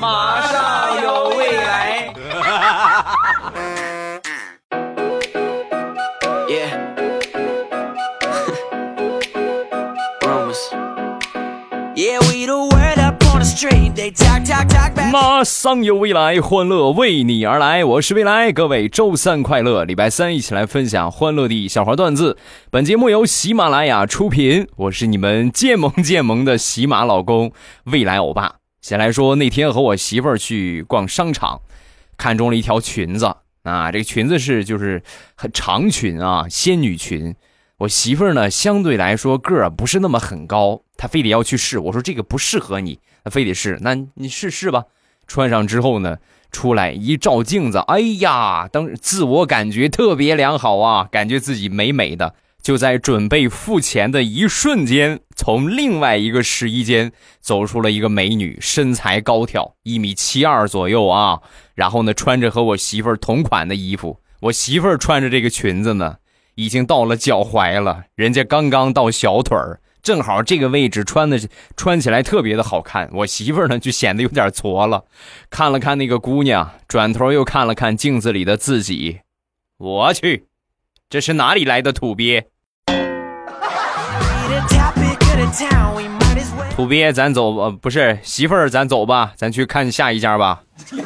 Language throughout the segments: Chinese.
马上有未来。马上有未来，欢乐为你而来。我是未来，各位周三快乐！礼拜三一起来分享欢乐的小花段子。本节目由喜马拉雅出品，我是你们建萌建萌的喜马老公未来欧巴。先来说那天和我媳妇儿去逛商场，看中了一条裙子啊，这个裙子是就是很长裙啊，仙女裙。我媳妇儿呢，相对来说个儿不是那么很高，她非得要去试。我说这个不适合你，她非得试。那你试试吧。穿上之后呢，出来一照镜子，哎呀，当自我感觉特别良好啊，感觉自己美美的。就在准备付钱的一瞬间，从另外一个试衣间走出了一个美女，身材高挑，一米七二左右啊。然后呢，穿着和我媳妇儿同款的衣服。我媳妇儿穿着这个裙子呢。已经到了脚踝了，人家刚刚到小腿儿，正好这个位置穿的穿起来特别的好看。我媳妇儿呢就显得有点矬了，看了看那个姑娘，转头又看了看镜子里的自己，我去，这是哪里来的土鳖？土鳖，咱走吧，不是媳妇儿，咱走吧，咱去看下一家吧。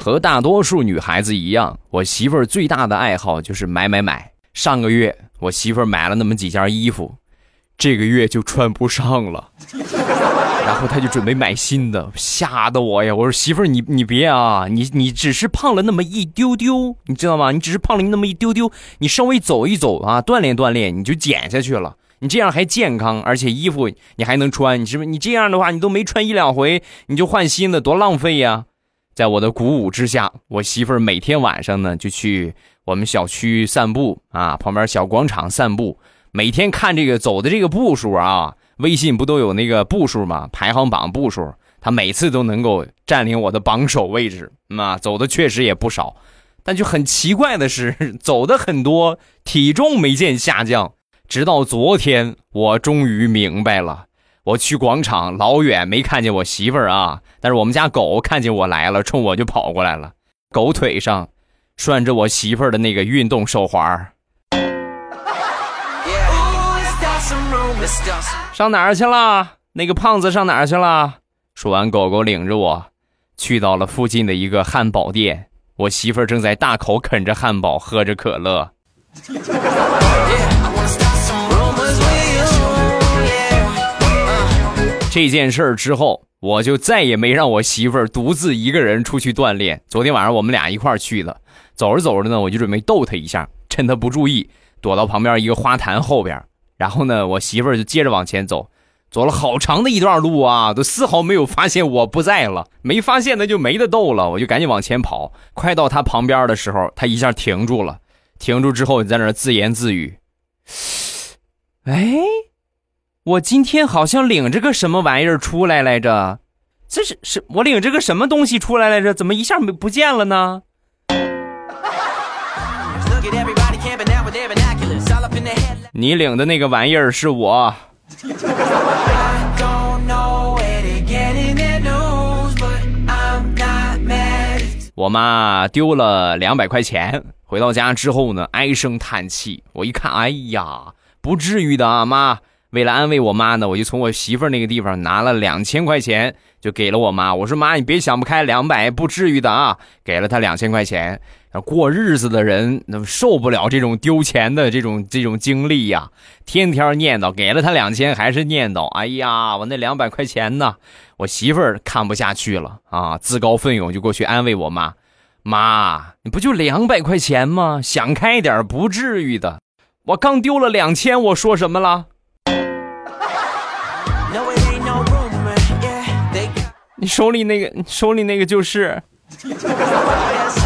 和大多数女孩子一样，我媳妇儿最大的爱好就是买买买。上个月我媳妇儿买了那么几件衣服，这个月就穿不上了，然后他就准备买新的，吓得我呀！我说媳妇儿，你你别啊，你你只是胖了那么一丢丢，你知道吗？你只是胖了那么一丢丢，你稍微走一走啊，锻炼锻炼，你就减下去了。你这样还健康，而且衣服你还能穿，你是不是？你这样的话，你都没穿一两回，你就换新的，多浪费呀！在我的鼓舞之下，我媳妇儿每天晚上呢就去我们小区散步啊，旁边小广场散步，每天看这个走的这个步数啊，微信不都有那个步数吗？排行榜步数，她每次都能够占领我的榜首位置，那 走的确实也不少，但就很奇怪的是，走的很多，体重没见下降。直到昨天，我终于明白了。我去广场老远没看见我媳妇儿啊，但是我们家狗看见我来了，冲我就跑过来了。狗腿上拴着我媳妇儿的那个运动手环儿。上哪儿去了？那个胖子上哪儿去了？说完，狗狗领着我去到了附近的一个汉堡店。我媳妇儿正在大口啃着汉堡，喝着可乐。这件事儿之后，我就再也没让我媳妇儿独自一个人出去锻炼。昨天晚上我们俩一块儿去的，走着走着呢，我就准备逗她一下，趁她不注意，躲到旁边一个花坛后边。然后呢，我媳妇儿就接着往前走，走了好长的一段路啊，都丝毫没有发现我不在了。没发现那就没得逗了，我就赶紧往前跑。快到她旁边的时候，她一下停住了，停住之后在那自言自语：“哎。”我今天好像领着个什么玩意儿出来来着，这是是我领着个什么东西出来来着？怎么一下没不见了呢？你领的那个玩意儿是我。我妈丢了两百块钱，回到家之后呢，唉声叹气。我一看，哎呀，不至于的啊，妈。为了安慰我妈呢，我就从我媳妇那个地方拿了两千块钱，就给了我妈。我说：“妈，你别想不开，两百不至于的啊。”给了她两千块钱。过日子的人那受不了这种丢钱的这种这种经历呀，天天念叨。给了他两千，还是念叨。哎呀，我那两百块钱呢？我媳妇儿看不下去了啊，自告奋勇就过去安慰我妈：“妈，你不就两百块钱吗？想开点，不至于的。我刚丢了两千，我说什么了？” 你手里那个，你手里那个就是。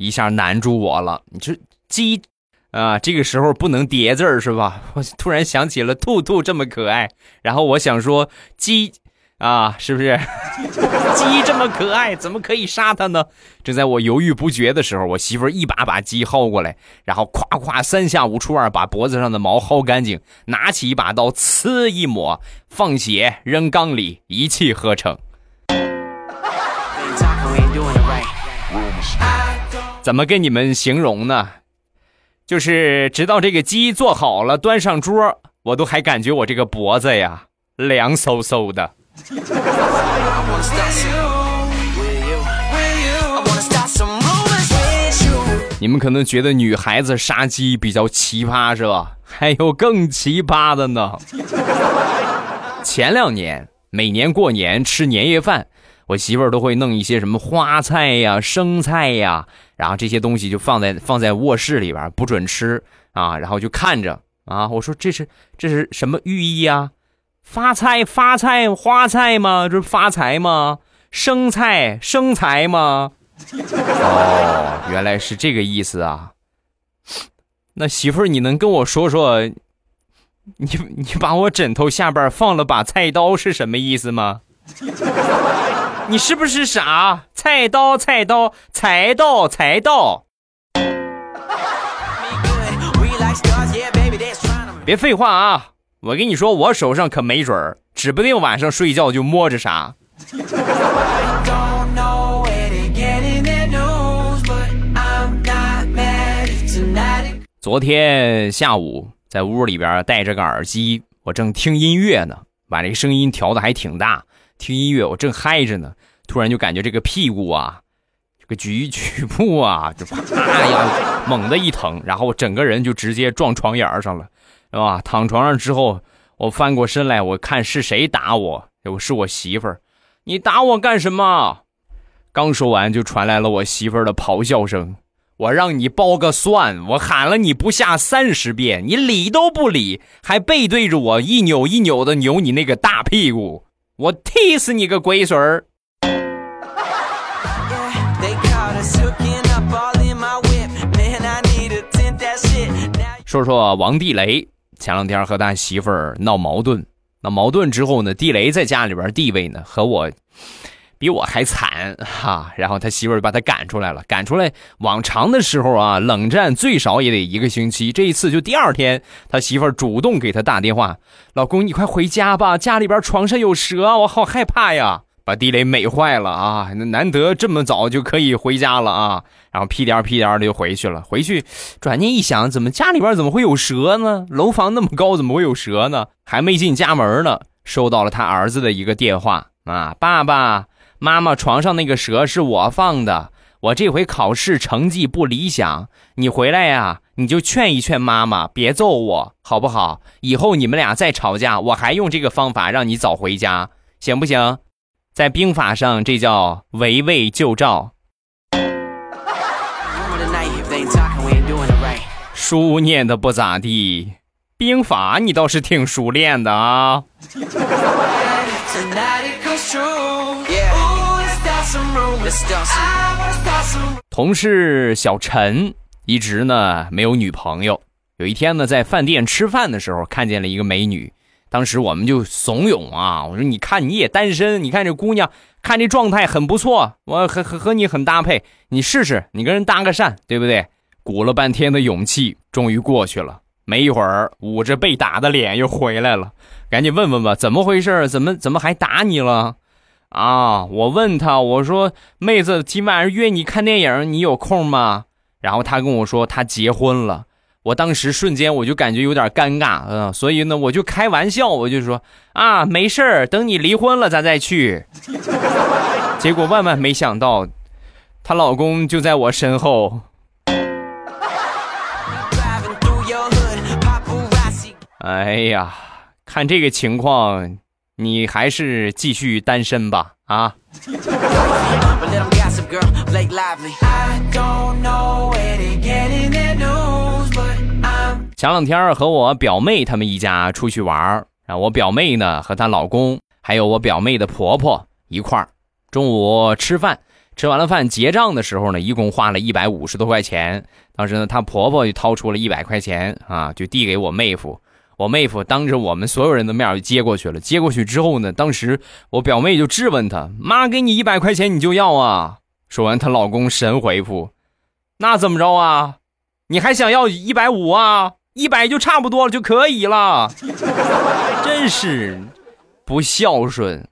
一下难住我了。你这鸡啊，这个时候不能叠字儿是吧？我突然想起了兔兔这么可爱，然后我想说鸡。啊，是不是鸡这么可爱，怎么可以杀它呢？正在我犹豫不决的时候，我媳妇儿一把把鸡薅过来，然后咵咵三下五除二把脖子上的毛薅干净，拿起一把刀，呲一抹，放血扔缸里，一气呵成。怎么跟你们形容呢？就是直到这个鸡做好了，端上桌，我都还感觉我这个脖子呀凉飕飕的。你们可能觉得女孩子杀鸡比较奇葩是吧？还有更奇葩的呢。前两年每年过年吃年夜饭，我媳妇儿都会弄一些什么花菜呀、生菜呀，然后这些东西就放在放在卧室里边，不准吃啊。然后就看着啊，我说这是这是什么寓意啊？发菜发菜花菜吗？这是发财吗？生菜生财吗？哦，原来是这个意思啊！那媳妇儿，你能跟我说说，你你把我枕头下边放了把菜刀是什么意思吗？你是不是傻？菜刀菜刀财到财到！别废话啊！我跟你说，我手上可没准儿，指不定晚上睡觉就摸着啥。昨天下午在屋里边戴着个耳机，我正听音乐呢，把这声音调的还挺大。听音乐我正嗨着呢，突然就感觉这个屁股啊，这个举举步啊，就啪呀猛的一疼，然后我整个人就直接撞床沿上了。是吧？躺床上之后，我翻过身来，我看是谁打我，我是我媳妇儿。你打我干什么？刚说完，就传来了我媳妇儿的咆哮声。我让你剥个蒜，我喊了你不下三十遍，你理都不理，还背对着我一扭一扭的扭你那个大屁股，我踢死你个龟孙儿！说说王地雷。前两天和他媳妇儿闹矛盾，闹矛盾之后呢，地雷在家里边地位呢和我比我还惨哈。然后他媳妇儿把他赶出来了，赶出来。往常的时候啊，冷战最少也得一个星期，这一次就第二天，他媳妇儿主动给他打电话：“老公，你快回家吧，家里边床上有蛇，我好害怕呀。”把地雷美坏了啊！那难得这么早就可以回家了啊！然后屁颠屁颠的就回去了。回去转念一想，怎么家里边怎么会有蛇呢？楼房那么高，怎么会有蛇呢？还没进家门呢，收到了他儿子的一个电话啊！爸爸妈妈床上那个蛇是我放的，我这回考试成绩不理想，你回来呀，你就劝一劝妈妈，别揍我，好不好？以后你们俩再吵架，我还用这个方法让你早回家，行不行？在兵法上，这叫围魏救赵。书念的不咋地，兵法你倒是挺熟练的啊。同事小陈一直呢没有女朋友，有一天呢在饭店吃饭的时候，看见了一个美女。当时我们就怂恿啊，我说你看你也单身，你看这姑娘看这状态很不错，我和和和你很搭配，你试试，你跟人搭个讪，对不对？鼓了半天的勇气，终于过去了。没一会儿，捂着被打的脸又回来了，赶紧问问吧，怎么回事？怎么怎么还打你了？啊！我问他，我说妹子，今晚上约你看电影，你有空吗？然后他跟我说他结婚了。我当时瞬间我就感觉有点尴尬，嗯，所以呢，我就开玩笑，我就说啊，没事儿，等你离婚了咱再去。结果万万没想到，她老公就在我身后。哎呀，看这个情况，你还是继续单身吧，啊。前两天和我表妹他们一家出去玩儿，啊，我表妹呢和她老公，还有我表妹的婆婆一块儿，中午吃饭，吃完了饭结账的时候呢，一共花了一百五十多块钱。当时呢，她婆婆就掏出了一百块钱啊，就递给我妹夫。我妹夫当着我们所有人的面就接过去了。接过去之后呢，当时我表妹就质问他：“妈给你一百块钱，你就要啊？”说完，她老公神回复：“那怎么着啊？你还想要一百五啊？一百就差不多了，就可以了。”真是不孝顺。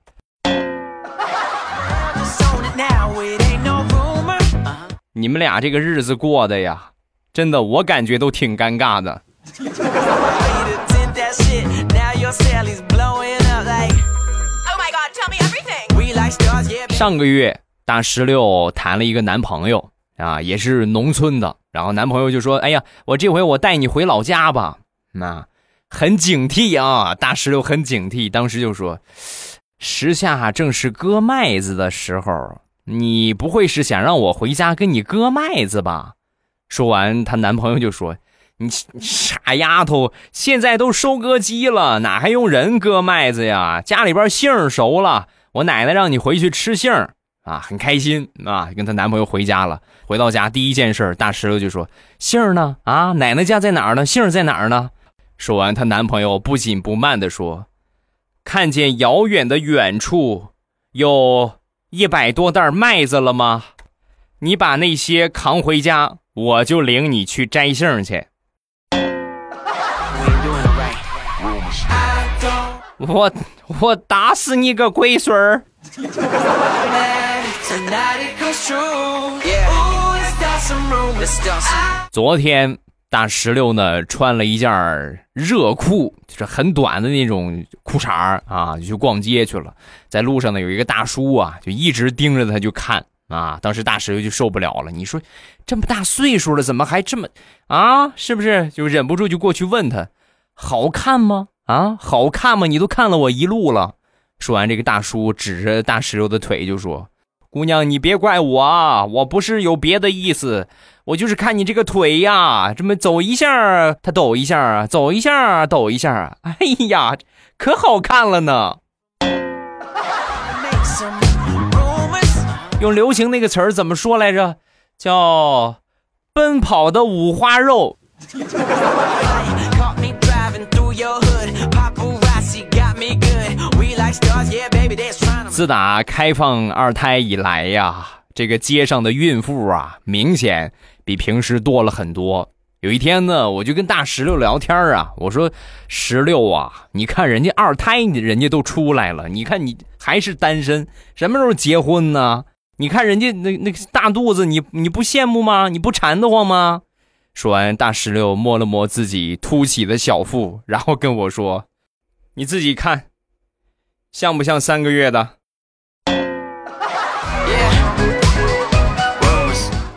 你们俩这个日子过的呀，真的，我感觉都挺尴尬的。上个月大石榴谈了一个男朋友啊，也是农村的。然后男朋友就说：“哎呀，我这回我带你回老家吧。”那很警惕啊，大石榴很警惕。当时就说：“时下正是割麦子的时候，你不会是想让我回家跟你割麦子吧？”说完，她男朋友就说。你傻丫头，现在都收割机了，哪还用人割麦子呀？家里边杏熟了，我奶奶让你回去吃杏啊，很开心啊，跟她男朋友回家了。回到家第一件事，大石榴就说：“杏儿呢？啊，奶奶家在哪儿呢？杏儿在哪儿呢？”说完，她男朋友不紧不慢地说：“看见遥远的远处有一百多袋麦子了吗？你把那些扛回家，我就领你去摘杏去。”我我打死你个龟孙儿！昨天大石榴呢穿了一件热裤，就是很短的那种裤衩啊，就去逛街去了。在路上呢，有一个大叔啊，就一直盯着他就看啊。当时大石榴就受不了了，你说这么大岁数了，怎么还这么啊？是不是？就忍不住就过去问他，好看吗？啊，好看吗？你都看了我一路了。说完，这个大叔指着大石榴的腿就说：“姑娘，你别怪我啊，我不是有别的意思，我就是看你这个腿呀，这么走一下他抖一下，走一下抖一下，哎呀，可好看了呢。”用流行那个词儿怎么说来着？叫“奔跑的五花肉”。自打开放二胎以来呀，这个街上的孕妇啊，明显比平时多了很多。有一天呢，我就跟大石榴聊天啊，我说：“石榴啊，你看人家二胎，人家都出来了，你看你还是单身，什么时候结婚呢？你看人家那那个大肚子，你你不羡慕吗？你不馋得慌吗？”说完，大石榴摸了摸自己凸起的小腹，然后跟我说：“你自己看，像不像三个月的？”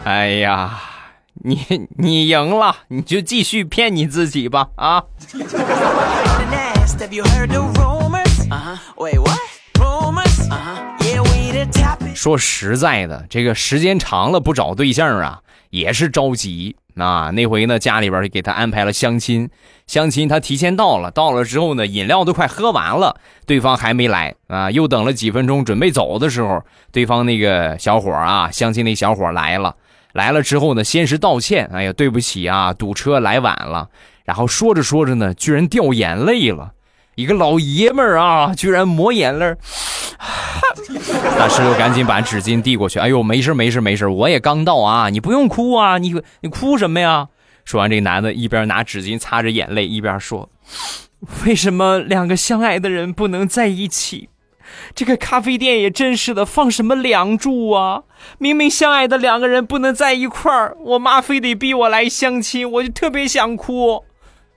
哎呀，你你赢了，你就继续骗你自己吧啊！说实在的，这个时间长了不找对象啊，也是着急啊。那回呢，家里边给他安排了相亲，相亲他提前到了，到了之后呢，饮料都快喝完了，对方还没来啊。又等了几分钟，准备走的时候，对方那个小伙啊，相亲那小伙来了。来了之后呢，先是道歉，哎呀，对不起啊，堵车来晚了。然后说着说着呢，居然掉眼泪了，一个老爷们儿啊，居然抹眼泪。大石榴赶紧把纸巾递过去，哎呦，没事没事没事，我也刚到啊，你不用哭啊，你你哭什么呀？说完，这男的一边拿纸巾擦着眼泪，一边说：“为什么两个相爱的人不能在一起？”这个咖啡店也真是的，放什么梁祝啊？明明相爱的两个人不能在一块儿，我妈非得逼我来相亲，我就特别想哭。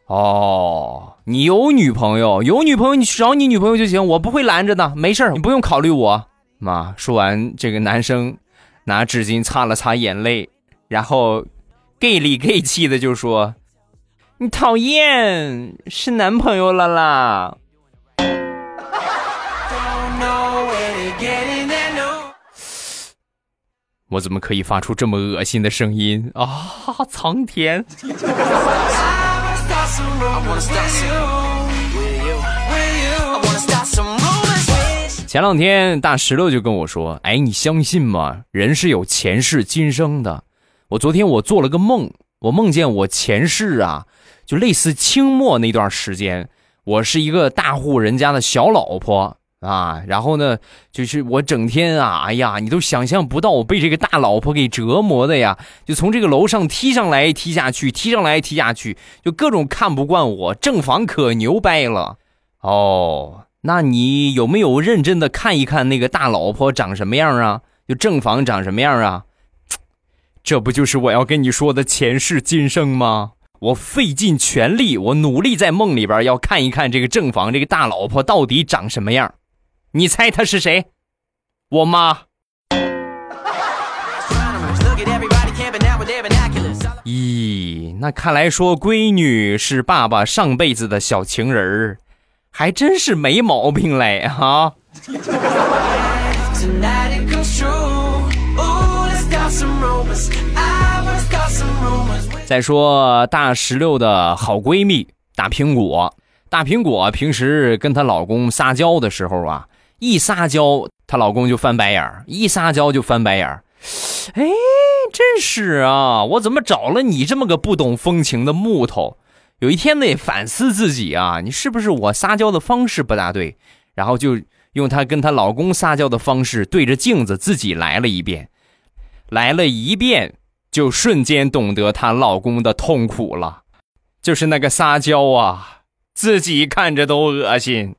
哦，你有女朋友，有女朋友你去找你女朋友就行，我不会拦着的，没事儿你不用考虑我。妈，说完，这个男生拿纸巾擦了擦眼泪，然后 gay 里 gay 气的就说：“你讨厌，是男朋友了啦。”我怎么可以发出这么恶心的声音啊！苍天！前两天大石头就跟我说：“哎，你相信吗？人是有前世今生的。我昨天我做了个梦，我梦见我前世啊，就类似清末那段时间，我是一个大户人家的小老婆。”啊，然后呢，就是我整天啊，哎呀，你都想象不到我被这个大老婆给折磨的呀，就从这个楼上踢上来踢下去，踢上来踢下去，就各种看不惯我。正房可牛掰了，哦，那你有没有认真的看一看那个大老婆长什么样啊？就正房长什么样啊？这不就是我要跟你说的前世今生吗？我费尽全力，我努力在梦里边要看一看这个正房这个大老婆到底长什么样。你猜他是谁？我妈。咦，那看来说闺女是爸爸上辈子的小情人儿，还真是没毛病嘞哈。再说大石榴的好闺蜜大苹果，大苹果平时跟她老公撒娇的时候啊。一撒娇，她老公就翻白眼儿；一撒娇就翻白眼儿。哎，真是啊！我怎么找了你这么个不懂风情的木头？有一天得反思自己啊！你是不是我撒娇的方式不大对？然后就用她跟她老公撒娇的方式对着镜子自己来了一遍，来了一遍，就瞬间懂得她老公的痛苦了，就是那个撒娇啊，自己看着都恶心。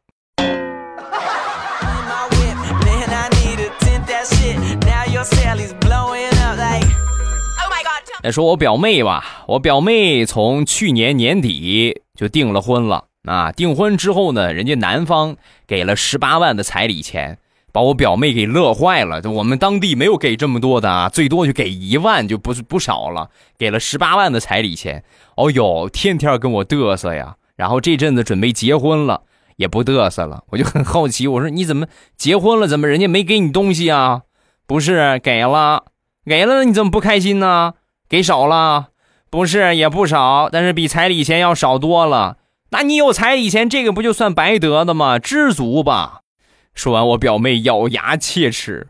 再说我表妹吧，我表妹从去年年底就订了婚了啊！订婚之后呢，人家男方给了十八万的彩礼钱，把我表妹给乐坏了。我们当地没有给这么多的啊，最多就给一万，就不是不少了。给了十八万的彩礼钱，哦哟，天天跟我嘚瑟呀。然后这阵子准备结婚了，也不嘚瑟了。我就很好奇，我说你怎么结婚了，怎么人家没给你东西啊？不是给了，给了，你怎么不开心呢？给少了，不是也不少，但是比彩礼钱要少多了。那你有彩礼钱，这个不就算白得的吗？知足吧。说完，我表妹咬牙切齿：“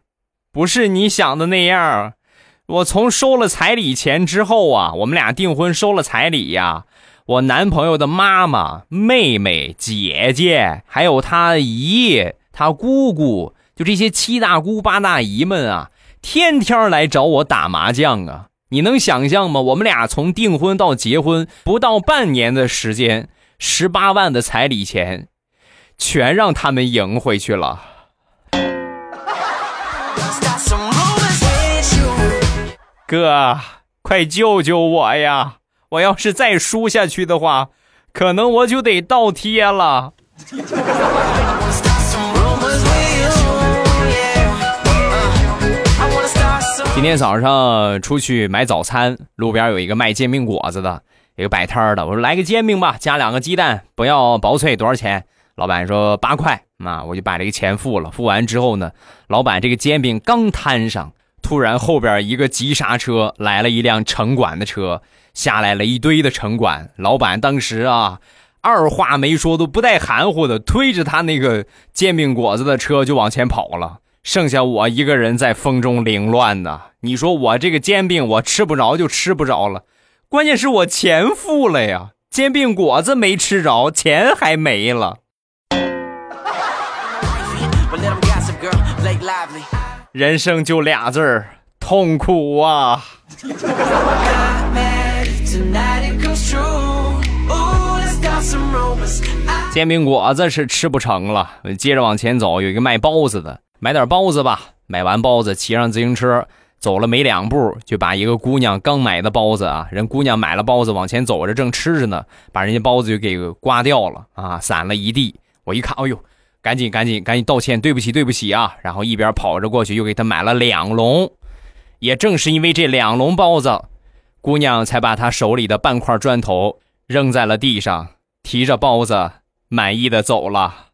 不是你想的那样。我从收了彩礼钱之后啊，我们俩订婚收了彩礼呀，我男朋友的妈妈、妹妹、姐姐，还有他姨、他姑姑，就这些七大姑八大姨们啊，天天来找我打麻将啊。”你能想象吗？我们俩从订婚到结婚不到半年的时间，十八万的彩礼钱，全让他们赢回去了。哥，快救救我呀！我要是再输下去的话，可能我就得倒贴了。今天早上出去买早餐，路边有一个卖煎饼果子的，一个摆摊的。我说来个煎饼吧，加两个鸡蛋，不要薄脆，多少钱？老板说八块。那我就把这个钱付了。付完之后呢，老板这个煎饼刚摊上，突然后边一个急刹车，来了一辆城管的车，下来了一堆的城管。老板当时啊，二话没说，都不带含糊的，推着他那个煎饼果子的车就往前跑了。剩下我一个人在风中凌乱呢。你说我这个煎饼我吃不着就吃不着了，关键是我钱付了呀，煎饼果子没吃着，钱还没了。人生就俩字儿，痛苦啊！煎饼果子是吃不成了，接着往前走，有一个卖包子的。买点包子吧。买完包子，骑上自行车走了没两步，就把一个姑娘刚买的包子啊，人姑娘买了包子往前走着，正吃着呢，把人家包子就给刮掉了啊，散了一地。我一看，哎呦，赶紧赶紧赶紧道歉，对不起对不起啊！然后一边跑着过去，又给她买了两笼。也正是因为这两笼包子，姑娘才把她手里的半块砖头扔在了地上，提着包子满意的走了。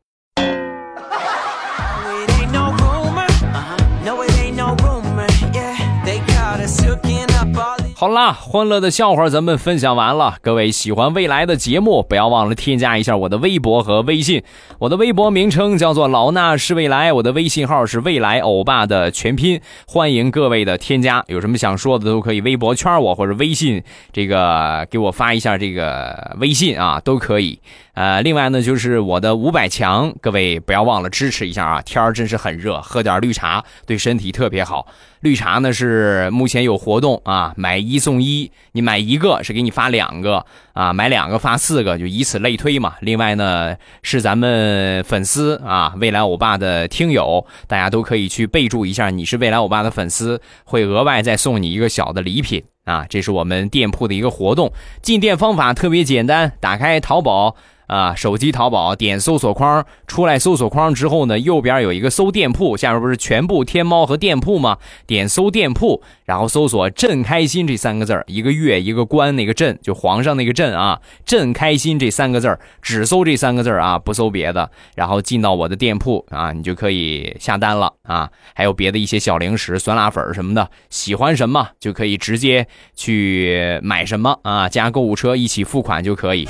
好啦，欢乐的笑话咱们分享完了。各位喜欢未来的节目，不要忘了添加一下我的微博和微信。我的微博名称叫做老衲是未来，我的微信号是未来欧巴的全拼。欢迎各位的添加，有什么想说的都可以微博圈我或者微信这个给我发一下这个微信啊，都可以。呃，另外呢，就是我的五百强，各位不要忘了支持一下啊！天儿真是很热，喝点绿茶对身体特别好。绿茶呢是目前有活动啊，买一送一，你买一个是给你发两个啊，买两个发四个，就以此类推嘛。另外呢，是咱们粉丝啊，未来欧巴的听友，大家都可以去备注一下，你是未来欧巴的粉丝，会额外再送你一个小的礼品啊。这是我们店铺的一个活动，进店方法特别简单，打开淘宝。啊，手机淘宝点搜索框，出来搜索框之后呢，右边有一个搜店铺，下面不是全部天猫和店铺吗？点搜店铺，然后搜索“朕开心”这三个字一个月一个关，那个朕就皇上那个朕啊，“朕开心”这三个字只搜这三个字啊，不搜别的，然后进到我的店铺啊，你就可以下单了啊，还有别的一些小零食、酸辣粉什么的，喜欢什么就可以直接去买什么啊，加购物车一起付款就可以。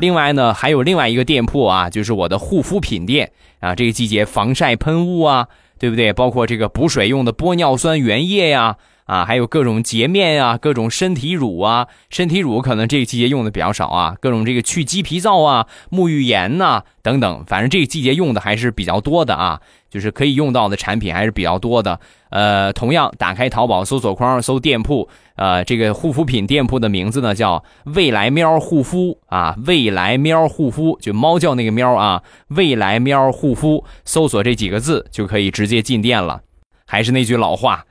另外呢，还有另外一个店铺啊，就是我的护肤品店啊。这个季节防晒喷雾啊，对不对？包括这个补水用的玻尿酸原液呀，啊还有各种洁面啊，各种身体乳啊。身体乳可能这个季节用的比较少啊，各种这个去鸡皮皂啊、沐浴盐呐等等，反正这个季节用的还是比较多的啊。就是可以用到的产品还是比较多的，呃，同样打开淘宝搜索框搜店铺，呃，这个护肤品店铺的名字呢叫未来喵护肤啊，未来喵护肤就猫叫那个喵啊，未来喵护肤，搜索这几个字就可以直接进店了。还是那句老话，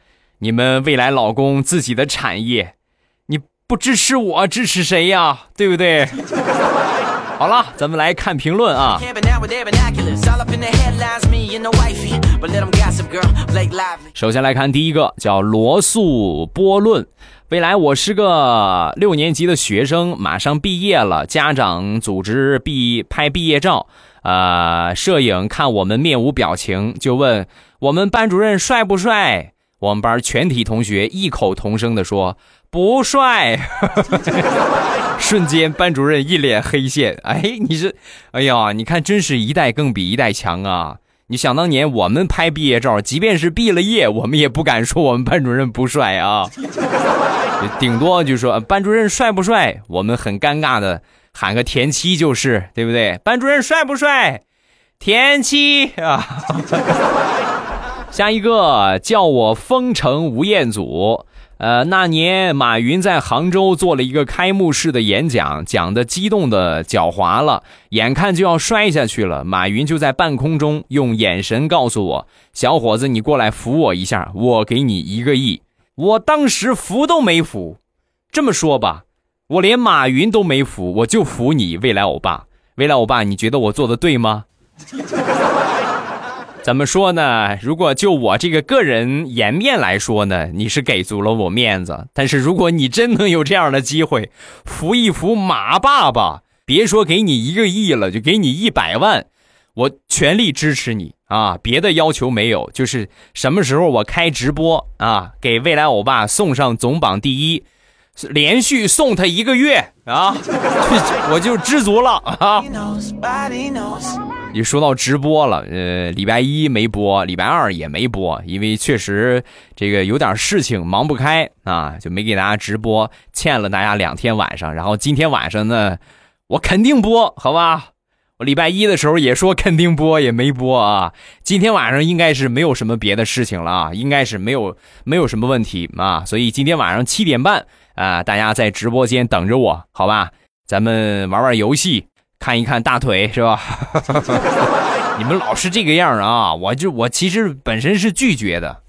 你们未来老公自己的产业，你不支持我支持谁呀？对不对？好了，咱们来看评论啊。首先来看第一个，叫罗素波论。未来我是个六年级的学生，马上毕业了，家长组织毕拍毕业照，呃，摄影看我们面无表情，就问我们班主任帅不帅？我们班全体同学异口同声的说。不帅，瞬间班主任一脸黑线。哎，你这，哎呀，你看，真是一代更比一代强啊！你想当年我们拍毕业照，即便是毕了业，我们也不敢说我们班主任不帅啊，顶多就说班主任帅不帅，我们很尴尬的喊个田七就是，对不对？班主任帅不帅？田七啊！下一个叫我风城吴彦祖。呃，那年马云在杭州做了一个开幕式的演讲，讲的激动的脚滑了，眼看就要摔下去了。马云就在半空中用眼神告诉我：“小伙子，你过来扶我一下，我给你一个亿。”我当时扶都没扶。这么说吧，我连马云都没扶，我就扶你，未来欧巴。未来欧巴，你觉得我做的对吗？怎么说呢？如果就我这个个人颜面来说呢，你是给足了我面子。但是如果你真能有这样的机会，扶一扶马爸爸，别说给你一个亿了，就给你一百万，我全力支持你啊！别的要求没有，就是什么时候我开直播啊，给未来欧巴送上总榜第一，连续送他一个月啊，我就知足了啊。一说到直播了，呃，礼拜一没播，礼拜二也没播，因为确实这个有点事情忙不开啊，就没给大家直播，欠了大家两天晚上。然后今天晚上呢，我肯定播，好吧？我礼拜一的时候也说肯定播，也没播啊。今天晚上应该是没有什么别的事情了啊，应该是没有没有什么问题啊，所以今天晚上七点半啊，大家在直播间等着我，好吧？咱们玩玩游戏。看一看大腿是吧？你们老是这个样啊！我就我其实本身是拒绝的，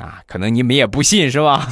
啊，可能你们也不信是吧？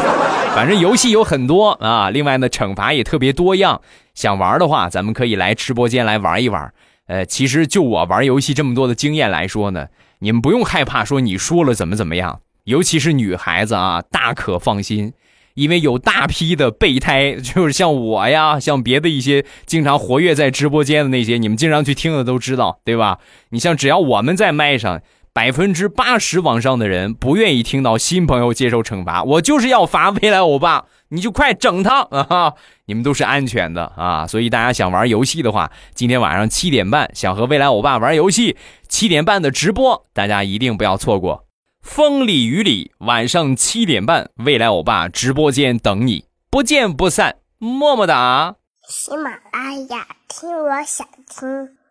反正游戏有很多啊，另外呢，惩罚也特别多样。想玩的话，咱们可以来直播间来玩一玩。呃，其实就我玩游戏这么多的经验来说呢，你们不用害怕说你输了怎么怎么样，尤其是女孩子啊，大可放心。因为有大批的备胎，就是像我呀，像别的一些经常活跃在直播间的那些，你们经常去听的都知道，对吧？你像只要我们在麦上，百分之八十往上的人不愿意听到新朋友接受惩罚，我就是要罚未来欧巴，你就快整他啊！你们都是安全的啊，所以大家想玩游戏的话，今天晚上七点半想和未来欧巴玩游戏，七点半的直播，大家一定不要错过。风里雨里，晚上七点半，未来欧巴直播间等你，不见不散，么么哒。喜马拉雅，听我想听。